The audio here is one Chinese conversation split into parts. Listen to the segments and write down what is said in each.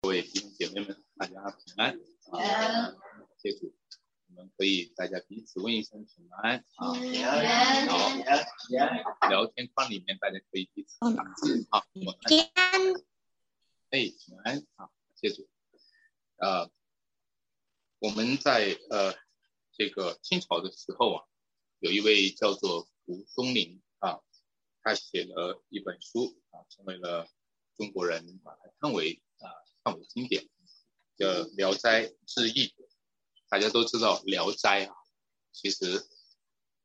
各位弟兄姐妹们，大家平安啊！谢主，我们可以大家彼此问一声平安啊！好，聊天框里面大家可以彼此打字啊。平安，哎，平安啊！谢主，呃，我们在呃这个清朝的时候啊，有一位叫做蒲松龄啊，他写了一本书啊，成为了中国人把它称为啊。经典叫《聊斋志异》，大家都知道《聊斋》啊，其实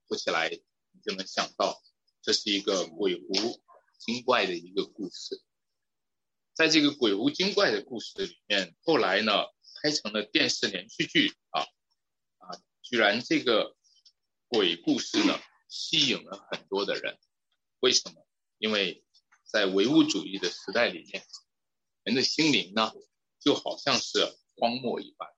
说起来你就能想到，这是一个鬼狐精怪的一个故事。在这个鬼狐精怪的故事里面，后来呢拍成了电视连续剧啊啊，居然这个鬼故事呢吸引了很多的人。为什么？因为在唯物主义的时代里面。人的心灵呢，就好像是荒漠一般。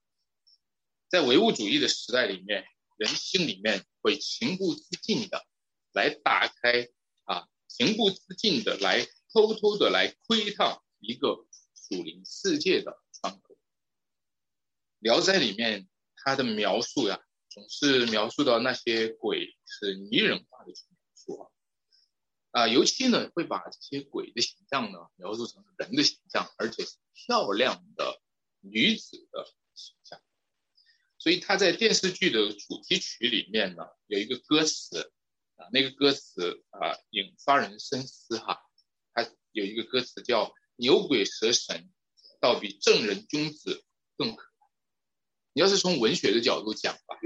在唯物主义的时代里面，人心里面会情不自禁的来打开啊，情不自禁的来偷偷的来窥探一个属灵世界的窗口。《聊斋》里面他的描述呀，总是描述到那些鬼是拟人化。啊，尤其呢会把这些鬼的形象呢描述成人的形象，而且是漂亮的女子的形象。所以他在电视剧的主题曲里面呢有一个歌词啊，那个歌词啊引发人深思哈。他有一个歌词叫“牛鬼蛇神，倒比正人君子更可爱”。你要是从文学的角度讲吧，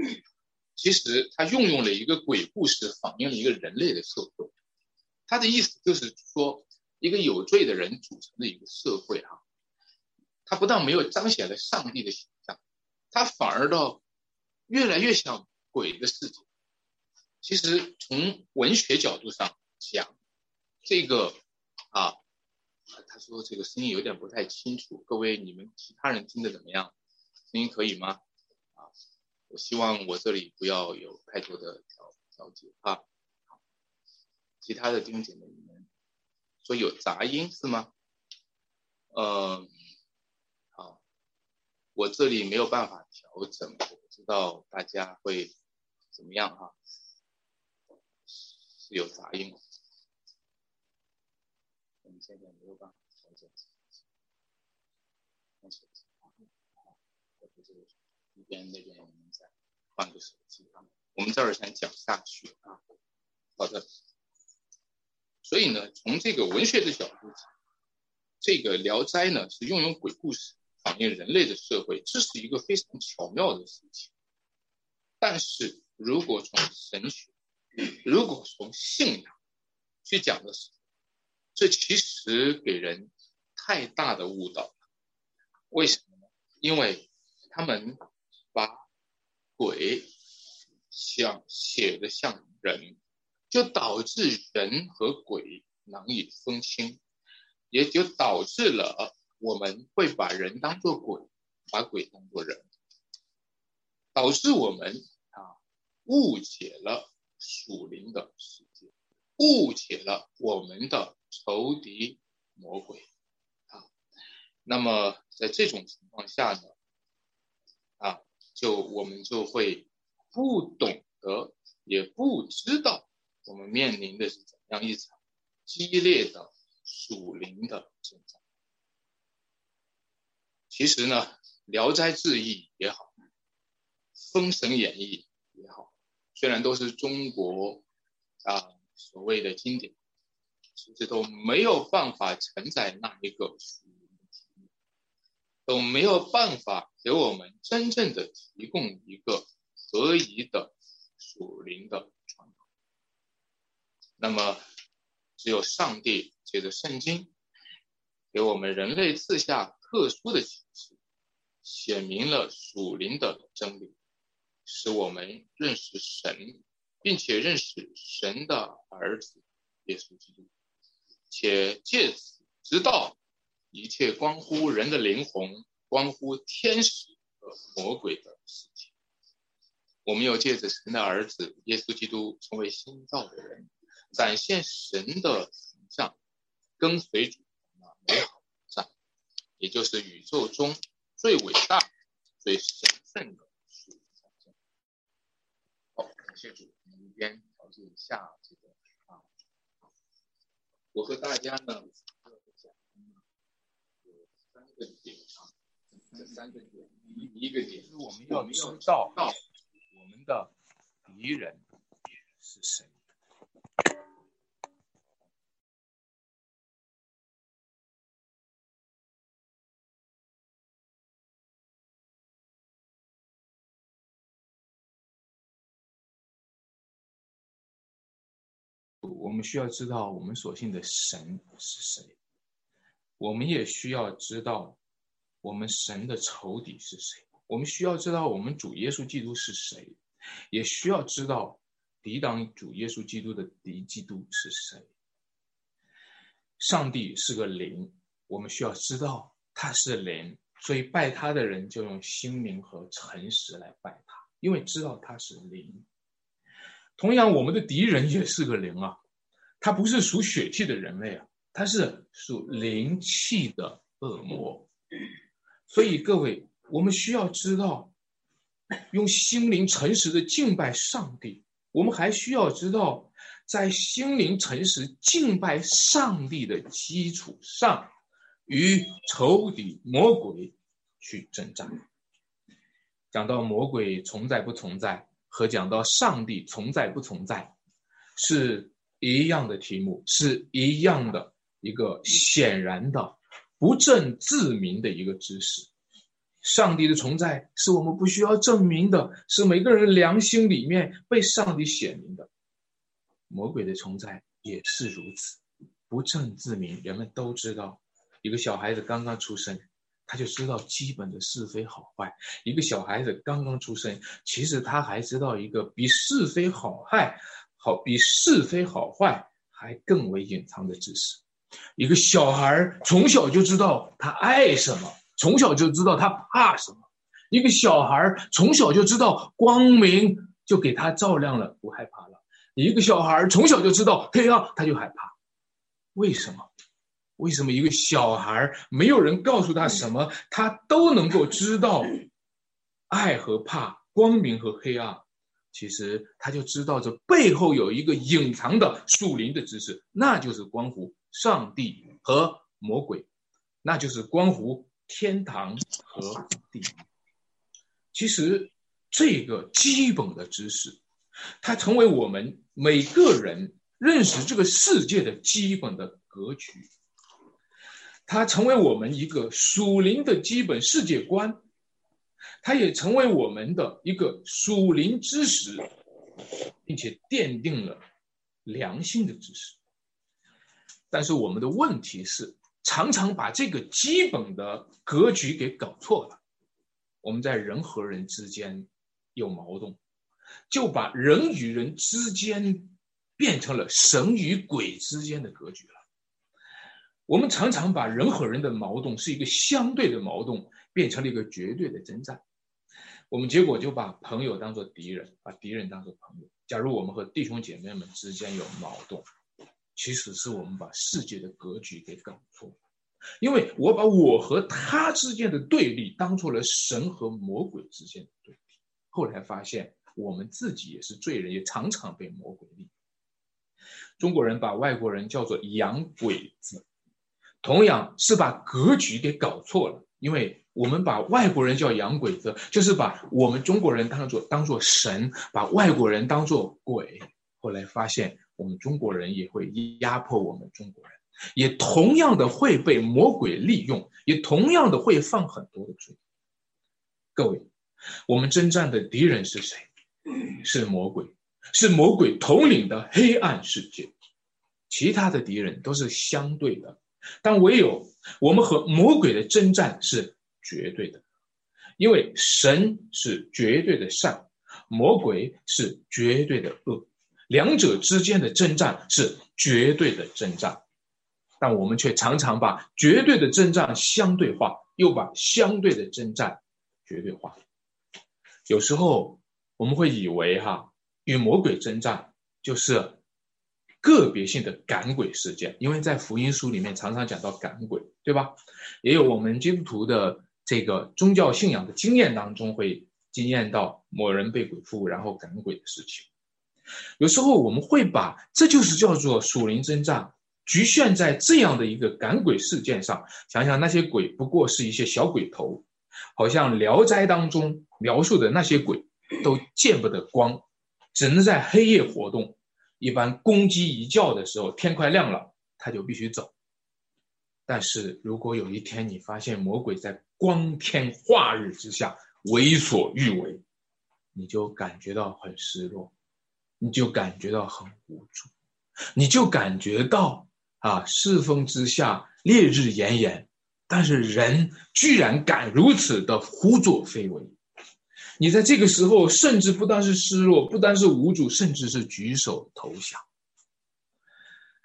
其实他运用了一个鬼故事，反映了一个人类的社会。他的意思就是说，一个有罪的人组成的一个社会哈，他不但没有彰显了上帝的形象，他反而到越来越像鬼的世界。其实从文学角度上讲，这个啊，他说这个声音有点不太清楚，各位你们其他人听得怎么样？声音可以吗？啊，我希望我这里不要有太多的调调节啊。其他的弟兄姐妹，你们说有杂音是吗？嗯，好，我这里没有办法调整，我不知道大家会怎么样哈。是有杂音，我们现在没有办法调整。换手机啊，或者是一边那边我们再换个手机啊。我们这儿先讲下去啊。好的。所以呢，从这个文学的角度讲，这个《聊斋》呢是运用鬼故事反映人类的社会，这是一个非常巧妙的事情。但是如果从神学，如果从信仰去讲的时候，这其实给人太大的误导了。为什么呢？因为他们把鬼像写的像人。就导致人和鬼难以分清，也就导致了我们会把人当作鬼，把鬼当作人，导致我们啊误解了属灵的世界，误解了我们的仇敌魔鬼啊。那么在这种情况下呢，啊，就我们就会不懂得，也不知道。我们面临的是怎样一场激烈的属灵的征战？其实呢，《聊斋志异》也好，《封神演义》也好，虽然都是中国啊所谓的经典，其实都没有办法承载那一个属灵的，都没有办法给我们真正的提供一个合宜的属灵的。那么，只有上帝借着圣经，给我们人类赐下特殊的启示，显明了属灵的真理，使我们认识神，并且认识神的儿子耶稣基督，且借此知道一切关乎人的灵魂、关乎天使和魔鬼的事情。我们又借着神的儿子耶稣基督成为新造的人。展现神的形象，跟随主美好善。也就是宇宙中最伟大、最神圣的属灵产生。好，感谢主，我们一边调节一下这个啊。我和大家呢，讲有三个点啊，这三个点，一一个点是我们要知道我们的敌人是谁。我们需要知道我们所信的神是谁，我们也需要知道我们神的仇敌是谁。我们需要知道我们主耶稣基督是谁，也需要知道抵挡主耶稣基督的敌基督是谁。上帝是个灵，我们需要知道他是灵，所以拜他的人就用心灵和诚实来拜他，因为知道他是灵。同样，我们的敌人也是个灵啊，他不是属血气的人类啊，他是属灵气的恶魔。所以，各位，我们需要知道，用心灵诚实的敬拜上帝。我们还需要知道，在心灵诚实敬拜上帝的基础上，与仇敌魔鬼去征战。讲到魔鬼存在不存在？和讲到上帝存在不存在，是一样的题目，是一样的一个显然的、不证自明的一个知识。上帝的存在是我们不需要证明的，是每个人良心里面被上帝显明的。魔鬼的存在也是如此，不证自明，人们都知道。一个小孩子刚刚出生。他就知道基本的是非好坏。一个小孩子刚刚出生，其实他还知道一个比是非好坏好比是非好坏还更为隐藏的知识。一个小孩从小就知道他爱什么，从小就知道他怕什么。一个小孩从小就知道光明就给他照亮了，不害怕了。一个小孩从小就知道黑暗，他就害怕。为什么？为什么一个小孩没有人告诉他什么，他都能够知道爱和怕、光明和黑暗？其实他就知道这背后有一个隐藏的树林的知识，那就是关乎上帝和魔鬼，那就是关乎天堂和地狱。其实这个基本的知识，它成为我们每个人认识这个世界的基本的格局。它成为我们一个属灵的基本世界观，它也成为我们的一个属灵知识，并且奠定了良心的知识。但是我们的问题是，常常把这个基本的格局给搞错了。我们在人和人之间有矛盾，就把人与人之间变成了神与鬼之间的格局了。我们常常把人和人的矛盾是一个相对的矛盾，变成了一个绝对的征战。我们结果就把朋友当做敌人，把敌人当做朋友。假如我们和弟兄姐妹们之间有矛盾，其实是我们把世界的格局给搞错了。因为我把我和他之间的对立当做了神和魔鬼之间的对立。后来发现我们自己也是罪人，也常常被魔鬼利用。中国人把外国人叫做洋鬼子。同样是把格局给搞错了，因为我们把外国人叫洋鬼子，就是把我们中国人当做当做神，把外国人当做鬼。后来发现，我们中国人也会压迫我们中国人，也同样的会被魔鬼利用，也同样的会犯很多的罪。各位，我们征战的敌人是谁？是魔鬼，是魔鬼统领的黑暗世界。其他的敌人都是相对的。但唯有我们和魔鬼的征战是绝对的，因为神是绝对的善，魔鬼是绝对的恶，两者之间的征战是绝对的征战。但我们却常常把绝对的征战相对化，又把相对的征战绝对化。有时候我们会以为哈，与魔鬼征战就是个别性的赶鬼事件，因为在福音书里面常常讲到赶鬼，对吧？也有我们基督徒的这个宗教信仰的经验当中会经验到某人被鬼附，然后赶鬼的事情。有时候我们会把这就是叫做属灵征战，局限在这样的一个赶鬼事件上。想想那些鬼不过是一些小鬼头，好像《聊斋》当中描述的那些鬼都见不得光，只能在黑夜活动。一般公鸡一叫的时候，天快亮了，他就必须走。但是如果有一天你发现魔鬼在光天化日之下为所欲为，你就感觉到很失落。你就感觉到很无助，你就感觉到啊，世风之下，烈日炎炎，但是人居然敢如此的胡作非为。你在这个时候，甚至不单是失落，不单是无助，甚至是举手投降。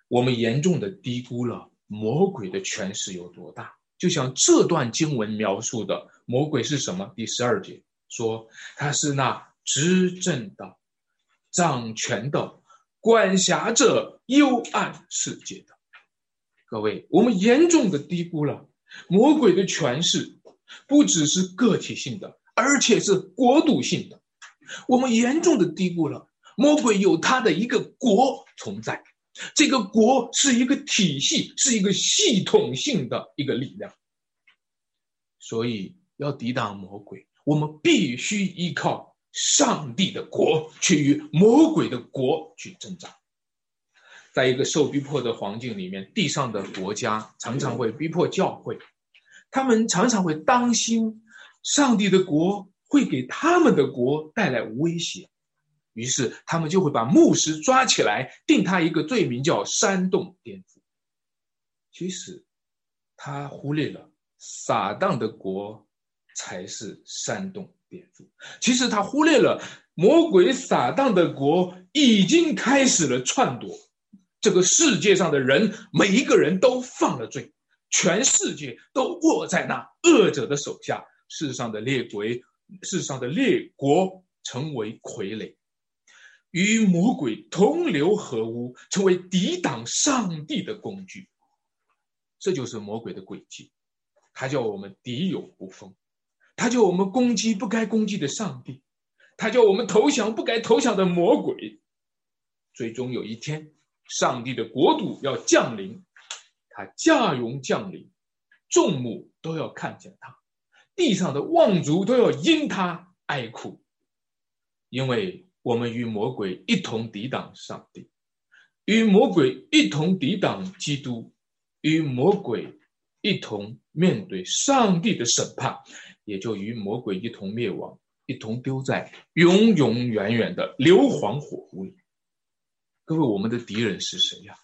我们严重的低估了魔鬼的权势有多大。就像这段经文描述的，魔鬼是什么？第十二节说，他是那执政的。掌权的，管辖着幽暗世界的各位，我们严重的低估了魔鬼的权势，不只是个体性的，而且是国度性的。我们严重的低估了魔鬼有他的一个国存在，这个国是一个体系，是一个系统性的一个力量。所以，要抵挡魔鬼，我们必须依靠。上帝的国却与魔鬼的国去挣扎，在一个受逼迫的环境里面，地上的国家常常会逼迫教会，他们常常会当心上帝的国会给他们的国带来威胁，于是他们就会把牧师抓起来，定他一个罪名叫煽动颠覆。其实，他忽略了撒旦的国才是煽动。其实他忽略了魔鬼撒旦的国已经开始了篡夺，这个世界上的人每一个人都犯了罪，全世界都握在那恶者的手下，世上的列国，世上的列国成为傀儡，与魔鬼同流合污，成为抵挡上帝的工具。这就是魔鬼的诡计，他叫我们敌友不分。他叫我们攻击不该攻击的上帝，他叫我们投降不该投降的魔鬼。最终有一天，上帝的国度要降临，他驾云降临，众目都要看见他，地上的望族都要因他哀哭，因为我们与魔鬼一同抵挡上帝，与魔鬼一同抵挡基督，与魔鬼一同面对上帝的审判。也就与魔鬼一同灭亡，一同丢在永永远远的硫磺火湖里。各位，我们的敌人是谁呀？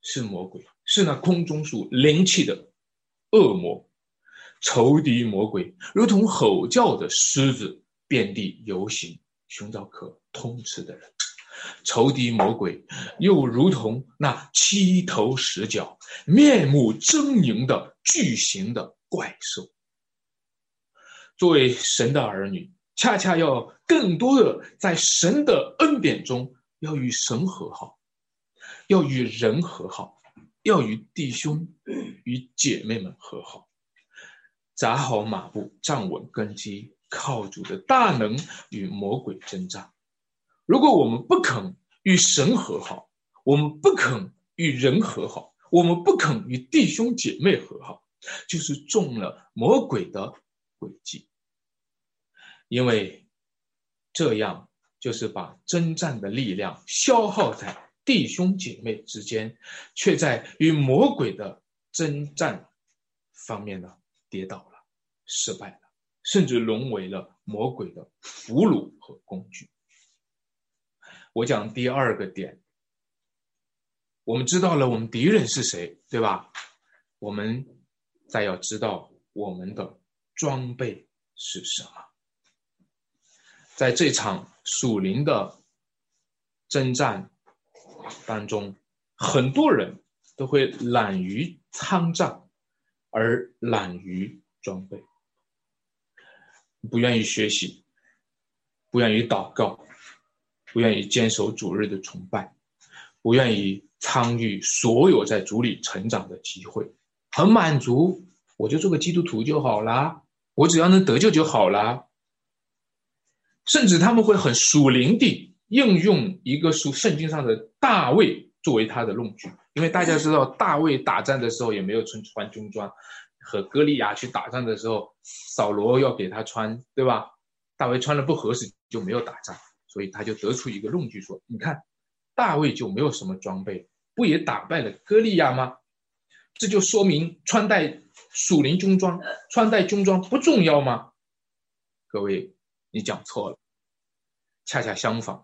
是魔鬼，是那空中树灵气的恶魔，仇敌魔鬼，如同吼叫的狮子，遍地游行，寻找可通吃的人。仇敌魔鬼又如同那七头十角、面目狰狞的巨型的怪兽。作为神的儿女，恰恰要更多的在神的恩典中，要与神和好，要与人和好，要与弟兄与姐妹们和好，扎好马步，站稳根基，靠主的大能与魔鬼征战。如果我们不肯与神和好，我们不肯与人和好，我们不肯与弟兄姐妹和好，就是中了魔鬼的。轨迹，因为这样就是把征战的力量消耗在弟兄姐妹之间，却在与魔鬼的征战方面呢跌倒了、失败了，甚至沦为了魔鬼的俘虏和工具。我讲第二个点，我们知道了我们敌人是谁，对吧？我们再要知道我们的。装备是什么？在这场属灵的征战当中，很多人都会懒于参战，而懒于装备，不愿意学习，不愿意祷告，不愿意坚守主日的崇拜，不愿意参与所有在主里成长的机会，很满足，我就做个基督徒就好啦，我只要能得救就好啦。甚至他们会很属灵地应用一个属圣经上的大卫作为他的论据，因为大家知道大卫打仗的时候也没有穿穿军装，和歌利亚去打仗的时候，扫罗要给他穿，对吧？大卫穿了不合适就没有打仗，所以他就得出一个论据说：你看，大卫就没有什么装备，不也打败了歌利亚吗？这就说明穿戴属灵军装，穿戴军装不重要吗？各位。你讲错了，恰恰相反，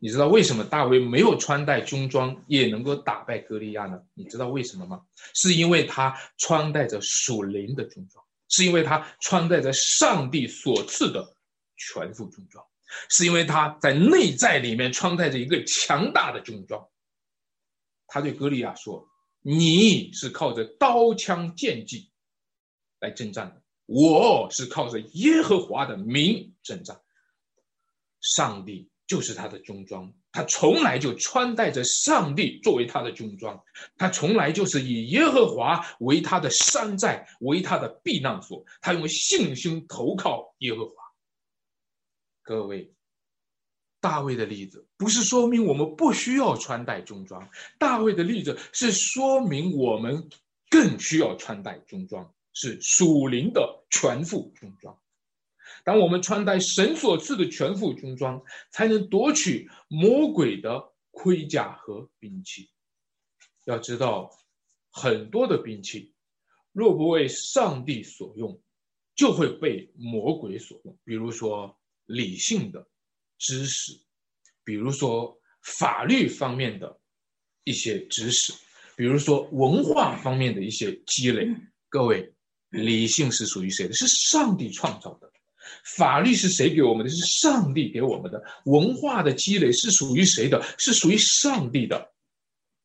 你知道为什么大卫没有穿戴军装也能够打败歌利亚呢？你知道为什么吗？是因为他穿戴着属灵的军装，是因为他穿戴着上帝所赐的全副军装，是因为他在内在里面穿戴着一个强大的军装。他对歌利亚说：“你是靠着刀枪剑戟来征战的。”我是靠着耶和华的名征战，上帝就是他的军装，他从来就穿戴着上帝作为他的军装，他从来就是以耶和华为他的山寨，为他的避难所，他用信心投靠耶和华。各位，大卫的例子不是说明我们不需要穿戴军装，大卫的例子是说明我们更需要穿戴军装。是属灵的全副军装。当我们穿戴神所赐的全副军装，才能夺取魔鬼的盔甲和兵器。要知道，很多的兵器，若不为上帝所用，就会被魔鬼所用。比如说理性的知识，比如说法律方面的一些知识，比如说文化方面的一些积累。各位。理性是属于谁的？是上帝创造的。法律是谁给我们的？是上帝给我们的。文化的积累是属于谁的？是属于上帝的。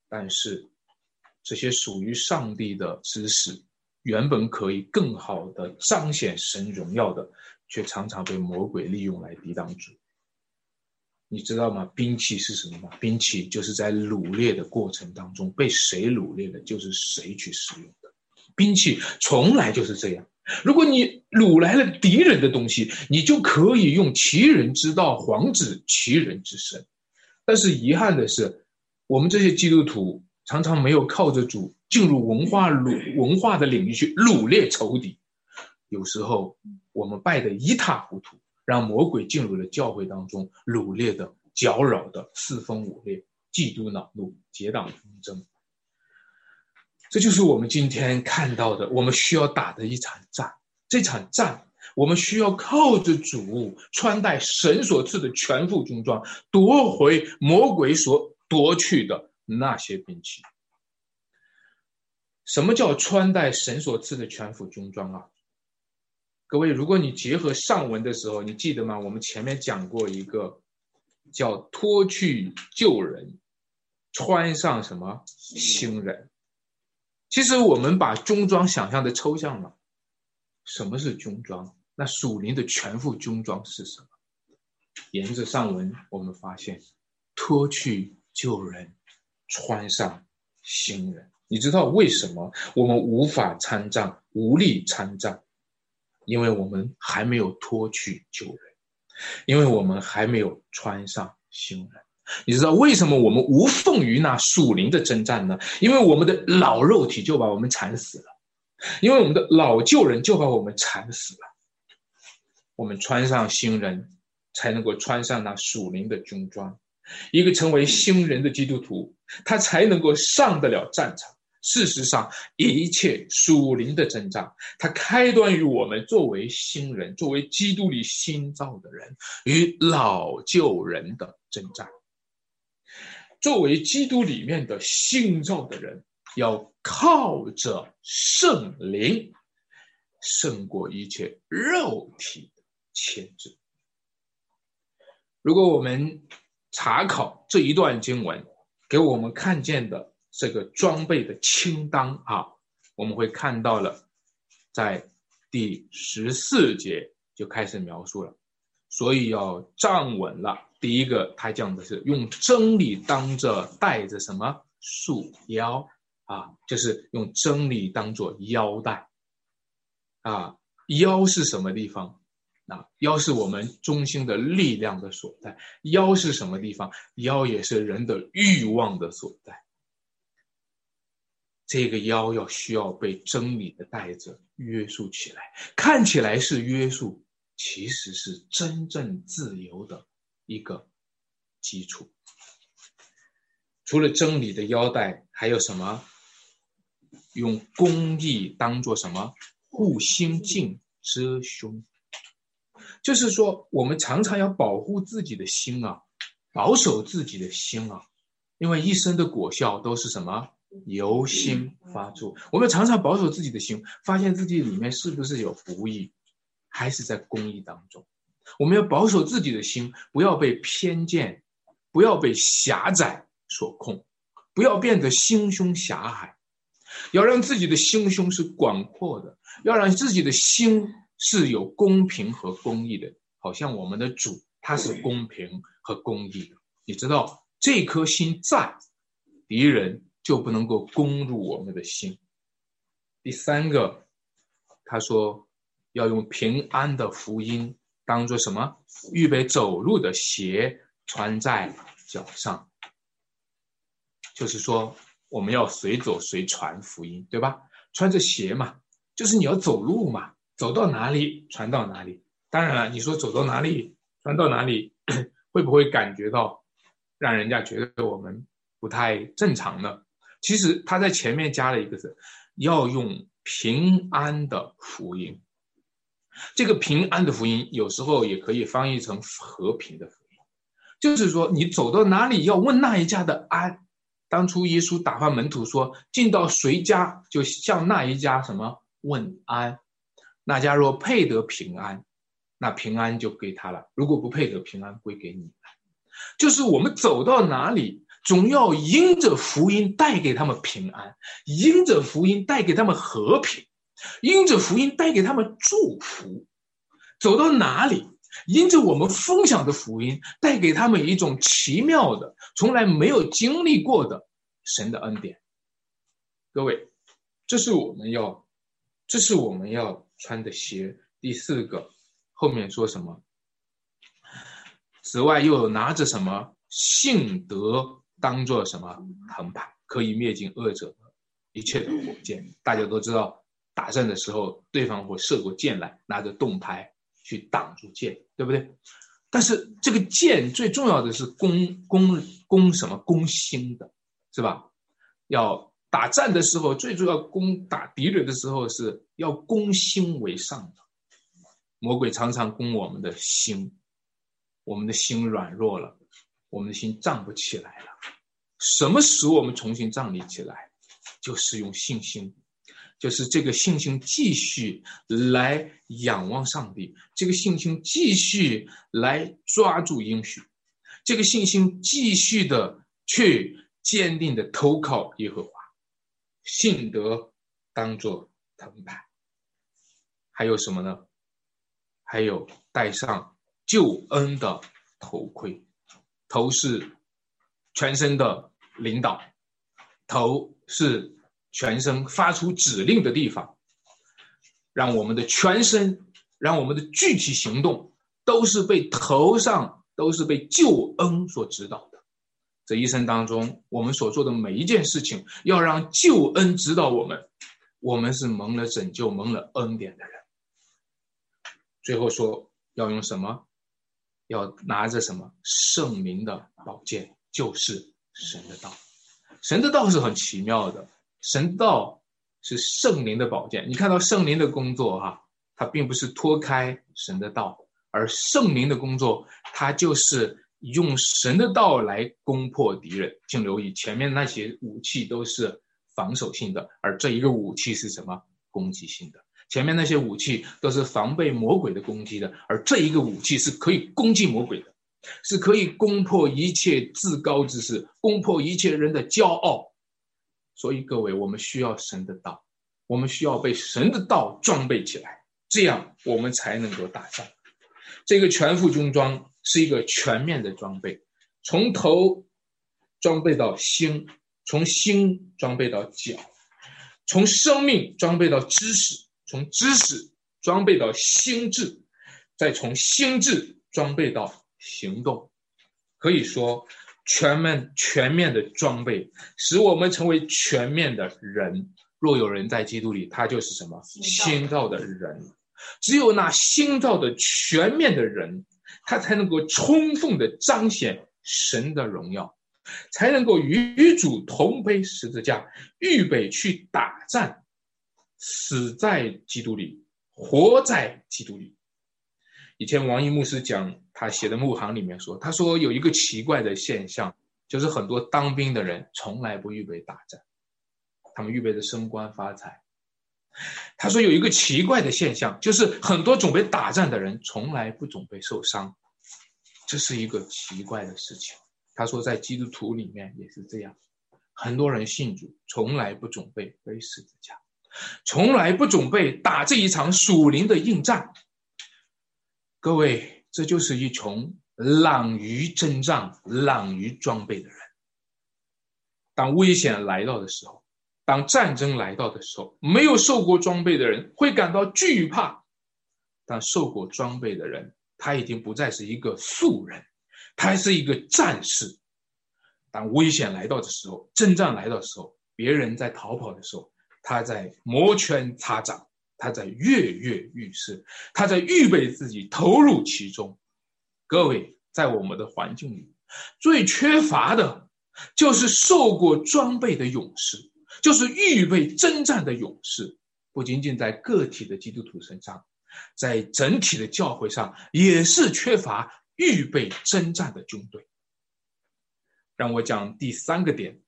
但是，这些属于上帝的知识，原本可以更好的彰显神荣耀的，却常常被魔鬼利用来抵挡住。你知道吗？兵器是什么吗？兵器就是在掳掠的过程当中，被谁掳掠的，就是谁去使用的。兵器从来就是这样。如果你掳来了敌人的东西，你就可以用其人之道防止其人之身。但是遗憾的是，我们这些基督徒常常没有靠着主进入文化掳文化的领域去掳掠仇敌。有时候我们败得一塌糊涂，让魔鬼进入了教会当中，掳掠的、搅扰的、四分五裂、嫉妒恼怒、结党纷争。这就是我们今天看到的，我们需要打的一场战。这场战，我们需要靠着主穿戴神所赐的全副军装，夺回魔鬼所夺去的那些兵器。什么叫穿戴神所赐的全副军装啊？各位，如果你结合上文的时候，你记得吗？我们前面讲过一个叫脱去旧人，穿上什么新人。其实我们把军装想象的抽象了。什么是军装？那属灵的全副军装是什么？沿着上文，我们发现，脱去旧人，穿上新人。你知道为什么我们无法参战、无力参战？因为我们还没有脱去旧人，因为我们还没有穿上新人。你知道为什么我们无缝于那属灵的征战呢？因为我们的老肉体就把我们缠死了，因为我们的老旧人就把我们缠死了。我们穿上新人，才能够穿上那属灵的军装。一个成为新人的基督徒，他才能够上得了战场。事实上，一切属灵的征战，它开端于我们作为新人，作为基督里新造的人与老旧人的征战。作为基督里面的新造的人，要靠着圣灵胜过一切肉体的牵制。如果我们查考这一段经文，给我们看见的这个装备的清单啊，我们会看到了，在第十四节就开始描述了，所以要站稳了。第一个，他讲的是用真理当着带着什么束腰啊，就是用真理当做腰带啊。腰是什么地方？啊，腰是我们中心的力量的所在。腰是什么地方？腰也是人的欲望的所在。这个腰要需要被真理的带着约束起来，看起来是约束，其实是真正自由的。一个基础，除了真理的腰带，还有什么？用公义当做什么护心镜遮胸？就是说，我们常常要保护自己的心啊，保守自己的心啊，因为一生的果效都是什么？由心发出。我们常常保守自己的心，发现自己里面是不是有不义，还是在公义当中？我们要保守自己的心，不要被偏见，不要被狭窄所控，不要变得心胸狭隘，要让自己的心胸是广阔的，要让自己的心是有公平和公义的。好像我们的主他是公平和公义的，你知道这颗心在，敌人就不能够攻入我们的心。第三个，他说要用平安的福音。当做什么？预备走路的鞋穿在脚上，就是说我们要随走随传福音，对吧？穿着鞋嘛，就是你要走路嘛，走到哪里传到哪里。当然了，你说走到哪里传到哪里，会不会感觉到让人家觉得我们不太正常呢？其实他在前面加了一个字，要用平安的福音。这个平安的福音有时候也可以翻译成和平的福音，就是说你走到哪里要问那一家的安。当初耶稣打发门徒说，进到谁家就向那一家什么问安，那家若配得平安，那平安就归他了；如果不配得平安，归给你了。就是我们走到哪里，总要因着福音带给他们平安，因着福音带给他们和平。因着福音带给他们祝福，走到哪里，因着我们分享的福音带给他们一种奇妙的、从来没有经历过的神的恩典。各位，这是我们要，这是我们要穿的鞋。第四个，后面说什么？此外，又拿着什么信德当做什么藤牌，可以灭尽恶者一切的火箭。大家都知道。打仗的时候，对方会射过箭来，拿着盾牌去挡住箭，对不对？但是这个箭最重要的是攻攻攻什么？攻心的，是吧？要打战的时候，最主要攻打敌人的时候是要攻心为上的。魔鬼常常攻我们的心，我们的心软弱了，我们的心站不起来了。什么使我们重新站立起来？就是用信心。就是这个信心继续来仰望上帝，这个信心继续来抓住应许，这个信心继续的去坚定的投靠耶和华，信德当做藤牌，还有什么呢？还有戴上救恩的头盔，头是全身的领导，头是。全身发出指令的地方，让我们的全身，让我们的具体行动，都是被头上，都是被救恩所指导的。这一生当中，我们所做的每一件事情，要让救恩指导我们。我们是蒙了拯救、蒙了恩典的人。最后说要用什么？要拿着什么圣明的宝剑，就是神的道。神的道是很奇妙的。神道是圣灵的宝剑，你看到圣灵的工作哈，它并不是脱开神的道，而圣灵的工作，它就是用神的道来攻破敌人。请留意，前面那些武器都是防守性的，而这一个武器是什么？攻击性的。前面那些武器都是防备魔鬼的攻击的，而这一个武器是可以攻击魔鬼的，是可以攻破一切至高之事，攻破一切人的骄傲。所以各位，我们需要神的道，我们需要被神的道装备起来，这样我们才能够打仗。这个全副军装是一个全面的装备，从头装备到心，从心装备到脚，从生命装备到知识，从知识装备到心智，再从心智装备到行动。可以说，全面全面的装备使我们成为全面的人。若有人在基督里，他就是什么新造的人。只有那新造的全面的人，他才能够充分的彰显神的荣耀，才能够与主同背十字架，预备去打战，死在基督里，活在基督里。以前王一牧师讲他写的牧行里面说，他说有一个奇怪的现象，就是很多当兵的人从来不预备打仗。他们预备着升官发财。他说有一个奇怪的现象，就是很多准备打仗的人从来不准备受伤，这是一个奇怪的事情。他说在基督徒里面也是这样，很多人信主从来不准备背十字架，从来不准备打这一场属灵的硬战。各位，这就是一群懒于征战、懒于装备的人。当危险来到的时候，当战争来到的时候，没有受过装备的人会感到惧怕；但受过装备的人，他已经不再是一个素人，他还是一个战士。当危险来到的时候，征战来到的时候，别人在逃跑的时候，他在摩拳擦掌，他在跃跃欲试，他在预备自己投入其中。各位，在我们的环境里，最缺乏的就是受过装备的勇士。就是预备征战的勇士，不仅仅在个体的基督徒身上，在整体的教会上也是缺乏预备征战的军队。让我讲第三个点，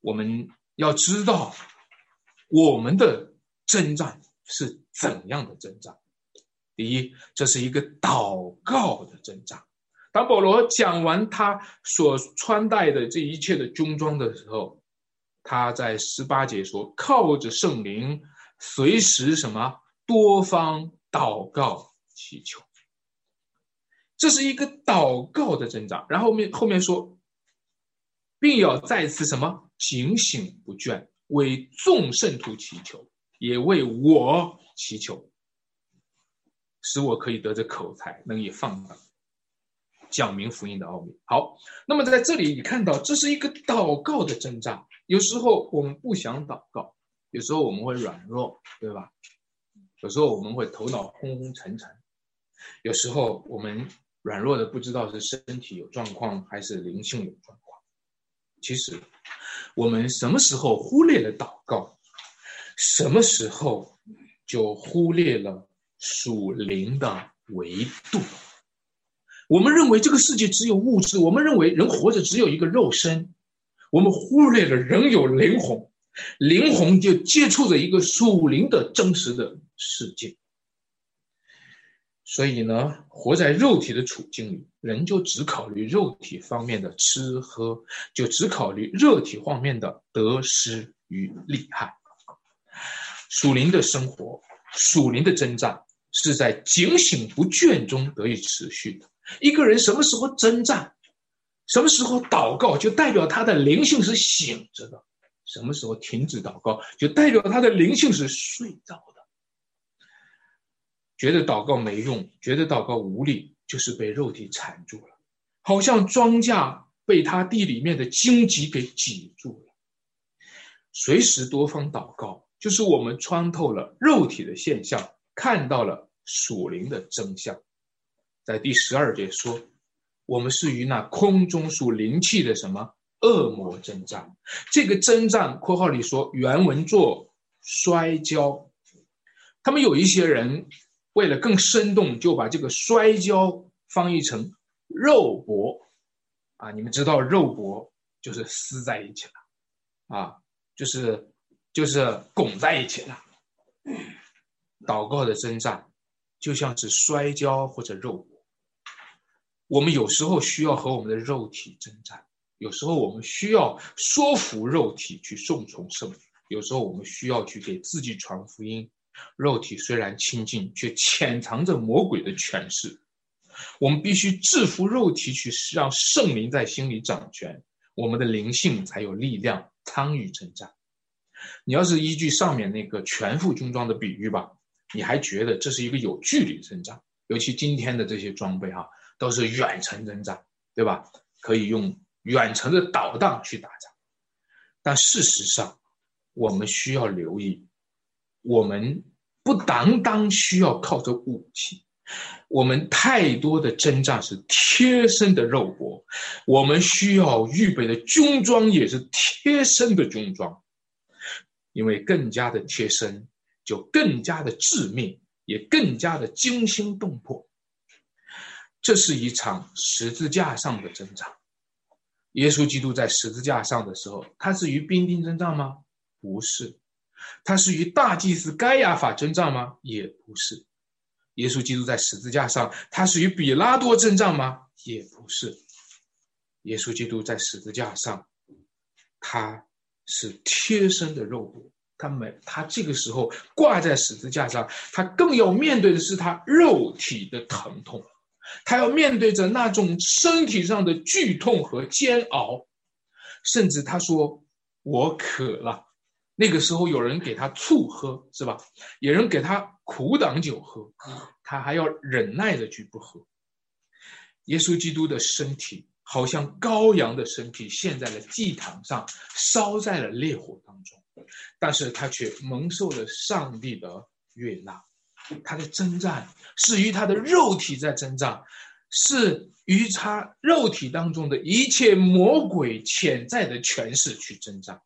我们要知道我们的征战是怎样的征战。第一，这是一个祷告的征战。当保罗讲完他所穿戴的这一切的军装的时候。他在十八节说：“靠着圣灵，随时什么多方祷告祈求。”这是一个祷告的增长。然后面后面说，并要再次什么警醒不倦，为众圣徒祈求，也为我祈求，使我可以得着口才，能以放胆讲明福音的奥秘。好，那么在这里你看到，这是一个祷告的增长。有时候我们不想祷告，有时候我们会软弱，对吧？有时候我们会头脑昏昏沉沉，有时候我们软弱的不知道是身体有状况还是灵性有状况。其实，我们什么时候忽略了祷告，什么时候就忽略了属灵的维度。我们认为这个世界只有物质，我们认为人活着只有一个肉身。我们忽略了人有灵魂，灵魂就接触着一个属灵的真实的世界。所以呢，活在肉体的处境里，人就只考虑肉体方面的吃喝，就只考虑肉体方面的得失与利害。属灵的生活，属灵的征战，是在警醒不倦中得以持续的。一个人什么时候征战？什么时候祷告，就代表他的灵性是醒着的；什么时候停止祷告，就代表他的灵性是睡着的。觉得祷告没用，觉得祷告无力，就是被肉体缠住了，好像庄稼被他地里面的荆棘给挤住了。随时多方祷告，就是我们穿透了肉体的现象，看到了属灵的真相。在第十二节说。我们是与那空中属灵气的什么恶魔征战？这个征战（括号里说原文做摔跤），他们有一些人为了更生动，就把这个摔跤翻译成肉搏啊！你们知道肉搏就是撕在一起了啊，就是就是拱在一起了。祷告的征战就像是摔跤或者肉搏。我们有时候需要和我们的肉体征战，有时候我们需要说服肉体去顺从圣灵，有时候我们需要去给自己传福音。肉体虽然清净，却潜藏着魔鬼的权势。我们必须制服肉体，去让圣灵在心里掌权，我们的灵性才有力量参与征战。你要是依据上面那个全副军装的比喻吧，你还觉得这是一个有距离的征战？尤其今天的这些装备哈，都是远程征战，对吧？可以用远程的导弹去打仗。但事实上，我们需要留意，我们不单单需要靠着武器，我们太多的征战是贴身的肉搏，我们需要预备的军装也是贴身的军装。因为更加的贴身，就更加的致命，也更加的惊心动魄。这是一场十字架上的征战。耶稣基督在十字架上的时候，他是与兵丁征战吗？不是。他是与大祭司该亚法征战吗？也不是。耶稣基督在十字架上，他是与比拉多征战吗？也不是。耶稣基督在十字架上，他。是贴身的肉骨，他没他这个时候挂在十字架上，他更要面对的是他肉体的疼痛，他要面对着那种身体上的剧痛和煎熬，甚至他说我渴了，那个时候有人给他醋喝是吧？有人给他苦胆酒喝，他还要忍耐着去不喝。耶稣基督的身体。好像羔羊的身体陷在了祭坛上，烧在了烈火当中，但是他却蒙受了上帝的悦纳。他的征战是与他的肉体在征战，是与他肉体当中的一切魔鬼潜在的权势去征战。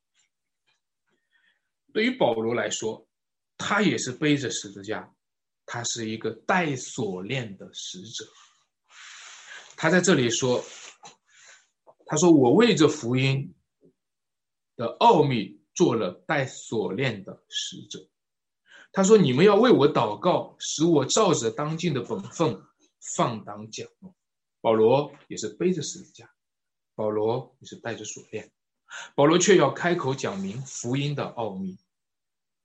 对于保罗来说，他也是背着十字架，他是一个带锁链的使者。他在这里说。他说：“我为这福音的奥秘做了带锁链的使者。”他说：“你们要为我祷告，使我照着当今的本分放胆讲。”保罗也是背着十字架，保罗也是带着锁链，保罗却要开口讲明福音的奥秘。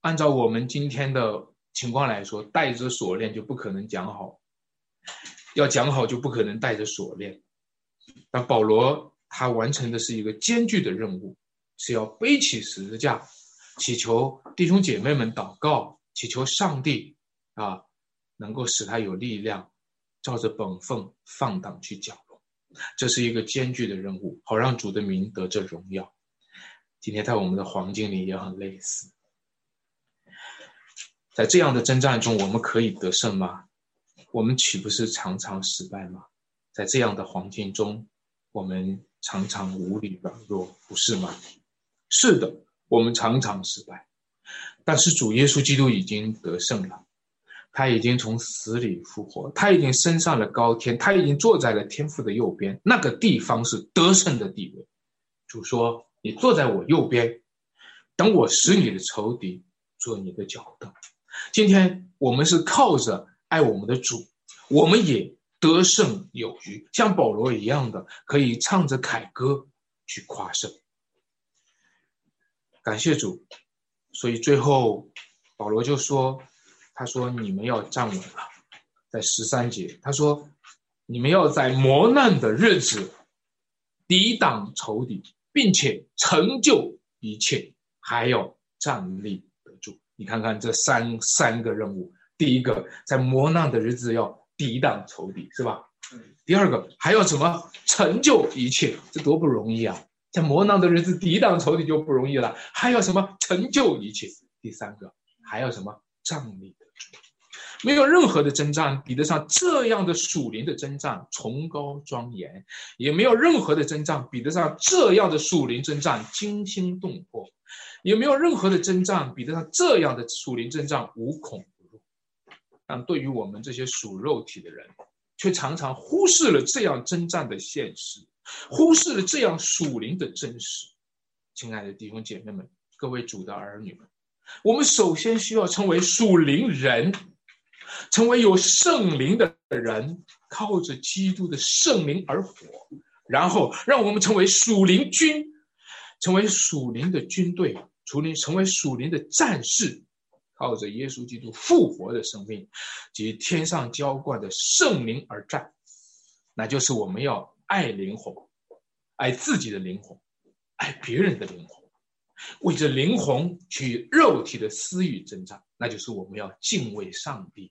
按照我们今天的情况来说，带着锁链就不可能讲好，要讲好就不可能带着锁链。但保罗。他完成的是一个艰巨的任务，是要背起十字架，祈求弟兄姐妹们祷告，祈求上帝啊，能够使他有力量，照着本分放荡去讲。这是一个艰巨的任务，好让主的名得着荣耀。今天在我们的黄金里也很类似，在这样的征战中，我们可以得胜吗？我们岂不是常常失败吗？在这样的环境中，我们。常常无力软弱，不是吗？是的，我们常常失败，但是主耶稣基督已经得胜了，他已经从死里复活，他已经升上了高天，他已经坐在了天父的右边，那个地方是得胜的地位。主说：“你坐在我右边，等我使你的仇敌做你的脚凳。”今天我们是靠着爱我们的主，我们也。得胜有余，像保罗一样的，可以唱着凯歌去夸胜。感谢主，所以最后保罗就说：“他说你们要站稳了，在十三节，他说你们要在磨难的日子抵挡仇敌，并且成就一切，还要站立得住。你看看这三三个任务，第一个在磨难的日子要。”抵挡仇敌是吧？第二个还要什么成就一切？这多不容易啊！在磨难的日子抵挡仇敌就不容易了，还要什么成就一切？第三个还要什么站立得住？没有任何的征战比得上这样的属灵的征战崇高庄严，也没有任何的征战比得上这样的属灵征战惊心动魄，也没有任何的征战比得上这样的属灵征战无恐。但对于我们这些属肉体的人，却常常忽视了这样征战的现实，忽视了这样属灵的真实。亲爱的弟兄姐妹们，各位主的儿女们，我们首先需要成为属灵人，成为有圣灵的人，靠着基督的圣灵而活，然后让我们成为属灵军，成为属灵的军队，除灵成为属灵的战士。靠着耶稣基督复活的生命及天上浇灌的圣灵而战，那就是我们要爱灵魂，爱自己的灵魂，爱别人的灵魂，为着灵魂去肉体的私欲征战，那就是我们要敬畏上帝。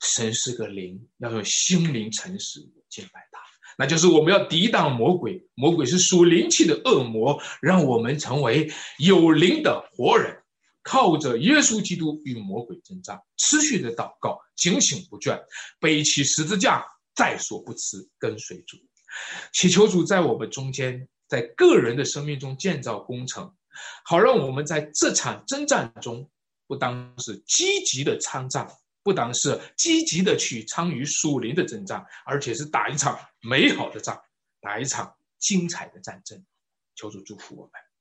神是个灵，要用心灵诚实敬拜他。那就是我们要抵挡魔鬼，魔鬼是属灵气的恶魔，让我们成为有灵的活人，靠着耶稣基督与魔鬼征战，持续的祷告，警醒不倦，背起十字架，在所不辞，跟随主，祈求主在我们中间，在个人的生命中建造工程，好让我们在这场征战中，不当是积极的参战。不单是积极的去参与属灵的征战，而且是打一场美好的仗，打一场精彩的战争。求主祝福我们。